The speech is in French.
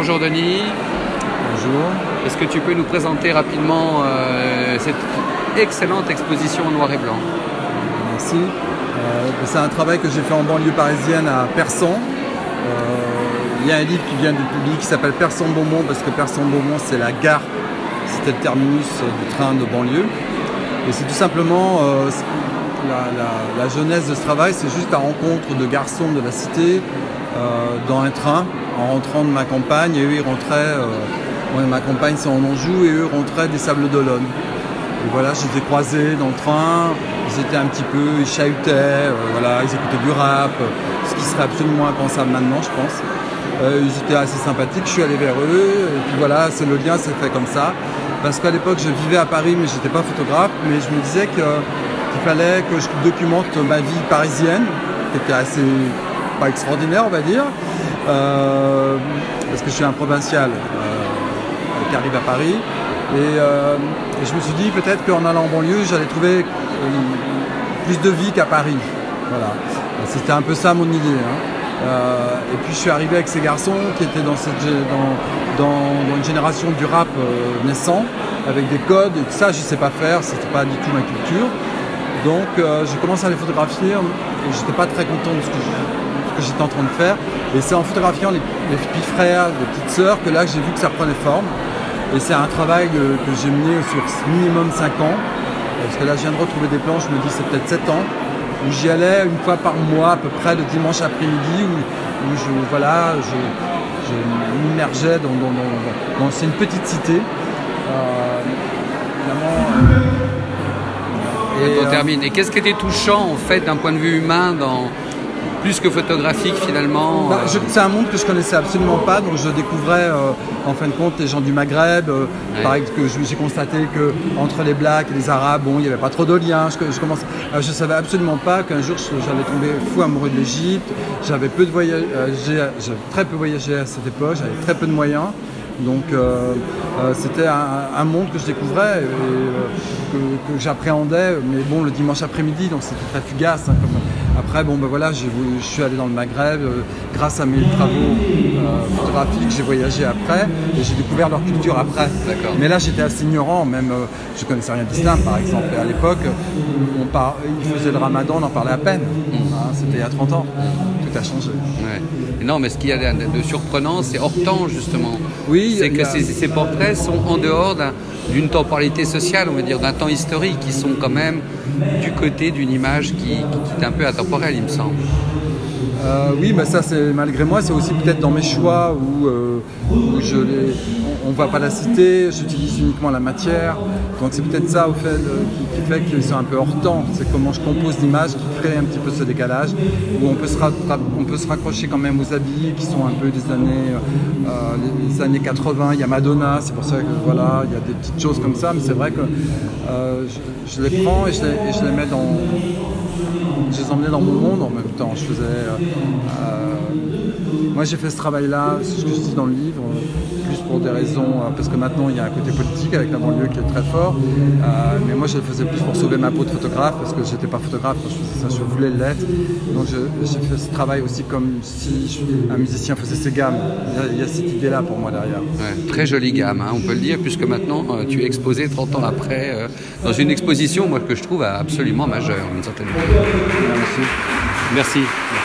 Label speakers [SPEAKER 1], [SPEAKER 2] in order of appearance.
[SPEAKER 1] bonjour Denis.
[SPEAKER 2] Bonjour.
[SPEAKER 1] Est-ce que tu peux nous présenter rapidement euh, cette excellente exposition en noir et blanc?
[SPEAKER 2] Merci. Euh, c'est un travail que j'ai fait en banlieue parisienne à Persan. Euh, il y a un livre qui vient du public qui s'appelle Persan-Beaumont parce que Persan-Beaumont c'est la gare, c'était le terminus du train de banlieue. Et c'est tout simplement la, la, jeunesse de ce travail, c'est juste la rencontre de garçons de la cité dans un train en rentrant de ma campagne et eux ils rentraient, euh, ma campagne c'est en Anjou et eux rentraient des Sables d'Olonne. Et voilà, je les ai croisés dans le train, ils étaient un petit peu, ils chahutaient, euh, voilà, ils écoutaient du rap, ce qui serait absolument impensable maintenant je pense. Euh, ils étaient assez sympathiques, je suis allé vers eux, et puis voilà, c'est le lien s'est fait comme ça. Parce qu'à l'époque je vivais à Paris mais je n'étais pas photographe, mais je me disais qu'il fallait que je documente ma vie parisienne, qui était assez pas extraordinaire on va dire, euh, parce que je suis un provincial euh, qui arrive à Paris. Euh, et, je me suis dit peut-être qu'en allant en banlieue, j'allais trouver plus de vie qu'à Paris. Voilà. C'était un peu ça mon idée. Hein. et puis je suis arrivé avec ces garçons qui étaient dans, cette, dans, dans, une génération du rap naissant, avec des codes, et ça je ne sais pas faire, c'était pas du tout ma culture. Donc j'ai commencé à les photographier et j'étais pas très content de ce que je, que j'étais en train de faire. Et c'est en photographiant les, petits frères, les petites sœurs que là j'ai vu que ça prenait forme. Et c'est un travail que, j'ai mené sur minimum 5 ans. Parce que là je viens de retrouver des plans, je me dis c'est peut-être 7 ans, où j'y allais une fois par mois à peu près le dimanche après-midi, où, je, voilà, je, m'immergeais dans, dans, c'est une petite cité. Euh,
[SPEAKER 1] et, on euh, termine. Et qu'est-ce qui était touchant en fait d'un point de vue humain dans, plus que photographique finalement
[SPEAKER 2] bah, euh. C'est un monde que je connaissais absolument pas, donc je découvrais euh, en fin de compte les gens du Maghreb. Euh, pareil que j'ai constaté que entre les Blacks et les Arabes, bon, il n'y avait pas trop de liens. Je, je, commence, je savais absolument pas qu'un jour j'allais tomber fou amoureux de l'Égypte. J'avais peu de j'avais très peu voyagé à cette époque, j'avais très peu de moyens. Donc c'était un, monde que je découvrais et que, j'appréhendais, mais bon le dimanche après-midi, donc c'était très fugace. Hein, après, bon, ben voilà, je suis allé dans le Maghreb. Euh, grâce à mes travaux euh, photographiques, j'ai voyagé après et j'ai découvert leur culture après. Mais là, j'étais assez ignorant, même euh, je connaissais rien d'islam, par exemple. Et à l'époque, on par... ils faisaient le ramadan, on en parlait à peine. Mm. Hein, c'était il y a 30 ans. Tout a changé.
[SPEAKER 1] Non, mais ce qu'il y a de surprenant, c'est hors temps, justement.
[SPEAKER 2] Oui.
[SPEAKER 1] C'est que ces, portraits sont en dehors d'une temporalité sociale, on va dire, d'un temps historique, qui sont quand même du côté d'une image qui, est un peu intemporelle, il me semble.
[SPEAKER 2] Euh, oui, bah ça c'est malgré moi, c'est aussi peut-être dans mes choix où, euh, on ne voit pas la cité, j'utilise uniquement la matière. Donc c'est peut-être ça fait, qui, fait qu'ils sont un peu hors temps. C'est comment je compose l'image qui crée un petit peu ce décalage, où on peut se, raccrocher quand même aux habits qui sont un peu des années, euh, années 80. Il y a Madonna, c'est pour ça que voilà, il y a des petites choses comme ça, mais c'est vrai que je, les prends et je les, mets dans les emmenais dans mon monde en même temps. Je faisais. Euh, euh, moi, j'ai fait ce travail-là, c'est ce que je dis dans le livre, plus pour des raisons. Euh, parce que maintenant, il y a un côté politique avec la banlieue qui est très fort. mais moi, je le faisais plus pour sauver ma peau de photographe, parce que j'étais pas photographe quand je faisais ça, je voulais l'être. Donc, j'ai fait ce travail aussi comme si un musicien faisait ses gammes. Il y a, cette idée-là pour moi derrière.
[SPEAKER 1] très jolie gamme, hein, on peut le dire, puisque maintenant, tu es exposé 30 ans après dans une exposition, moi, que je trouve absolument majeure, d'une certaine manière.
[SPEAKER 2] Merci.
[SPEAKER 1] Merci.